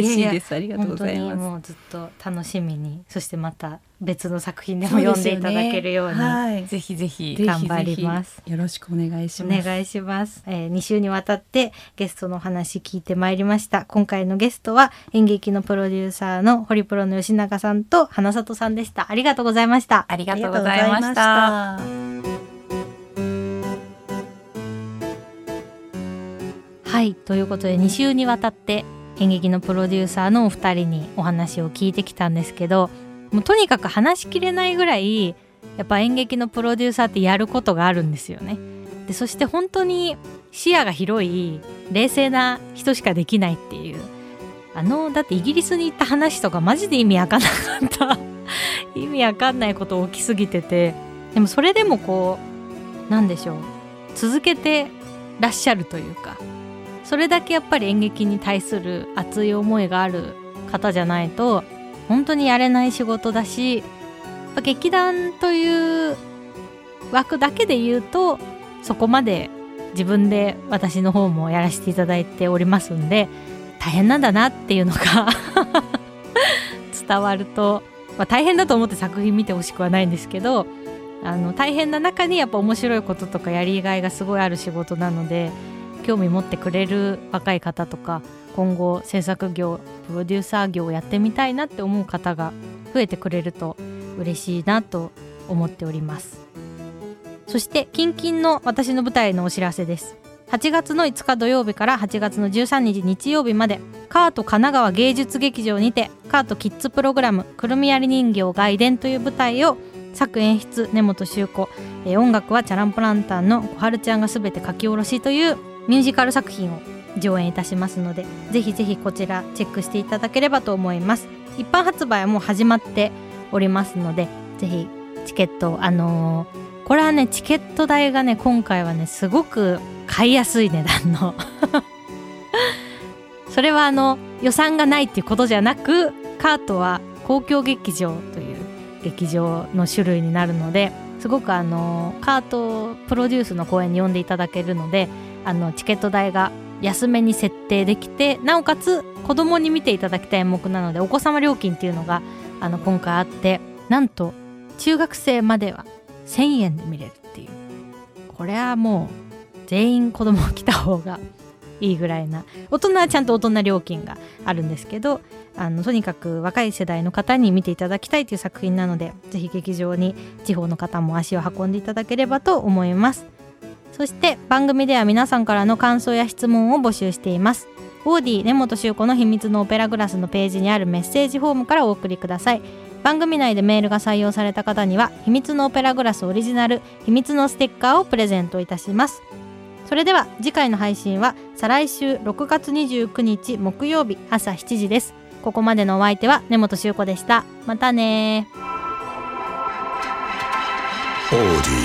嬉しいです。ありがとうござい本当にます。もうずっと楽しみにそしてまた別の作品でも読んでいただけるようにはい。ぜひぜひぜひ頑張りますぜひよろしくお願いしおます。願いします、えー、2週にわたってゲストのお話聞いてまいりました今回のゲストは演劇のプロデューサーのホリプロの吉永さんと花里さんでしたありがとうございましたありがとうございましたはいということで2週にわたって演劇のプロデューサーのお二人にお話を聞いてきたんですけどもうとにかく話しきれないぐらいやっぱ演劇のプロデューサーってやることがあるんですよね。でそして本当に視野が広い冷静な人しかできないっていう。あのだってイギリスに行った話とかマジで意味わかんなかった。意味わかんないこと起きすぎてて。でもそれでもこうなんでしょう。続けてらっしゃるというか。それだけやっぱり演劇に対する熱い思いがある方じゃないと本当にやれない仕事だし劇団という枠だけで言うとそこまで自分で私の方もやらせていただいておりますんで大変なんだなっていうのが 伝わると、まあ、大変だと思って作品見てほしくはないんですけどあの大変な中にやっぱ面白いこととかやりがいがすごいある仕事なので興味持ってくれる若い方とか今後制作業プロデューサー業をやってみたいなって思う方が増えてくれると嬉しいなと思っております。そして近々の私の舞台のお知らせです。8月の5日土曜日から8月の13日日曜日までカート神奈川芸術劇場にてカートキッズプログラム「くるみやり人形外伝」という舞台を作演出根本修子、えー音楽はチャランポランタンの小春ちゃんがすべて書き下ろしというミュージカル作品を上演いたしますのでぜひぜひこちらチェックしていただければと思います。一般発売はもう始まっておりますのでぜひチケットあのーこれはねチケット代がね今回はねすごく買いやすい値段の。それはあの予算がないっていうことじゃなくカートは公共劇場という劇場の種類になるのですごくあのカートプロデュースの公演に呼んでいただけるのであのチケット代が安めに設定できてなおかつ子供に見ていただきたい演目なのでお子様料金っていうのがあの今回あってなんと中学生までは1000円で見れるっていう。これはもう全員子供来た方がいいぐらいな。大人はちゃんと大人料金があるんですけどあのとにかく若い世代の方に見ていただきたいという作品なのでぜひ劇場に地方の方も足を運んでいただければと思います。そして番組では皆さんからの感想や質問を募集しています。オーディ根本修子の秘密のオペラグラスのページにあるメッセージフォームからお送りください。番組内でメールが採用された方には秘密のオペラグラスオリジナル秘密のステッカーをプレゼントいたします。それでは次回の配信は再来週6月29日木曜日朝7時です。ここまでのお相手は根本修子でした。またね Audi.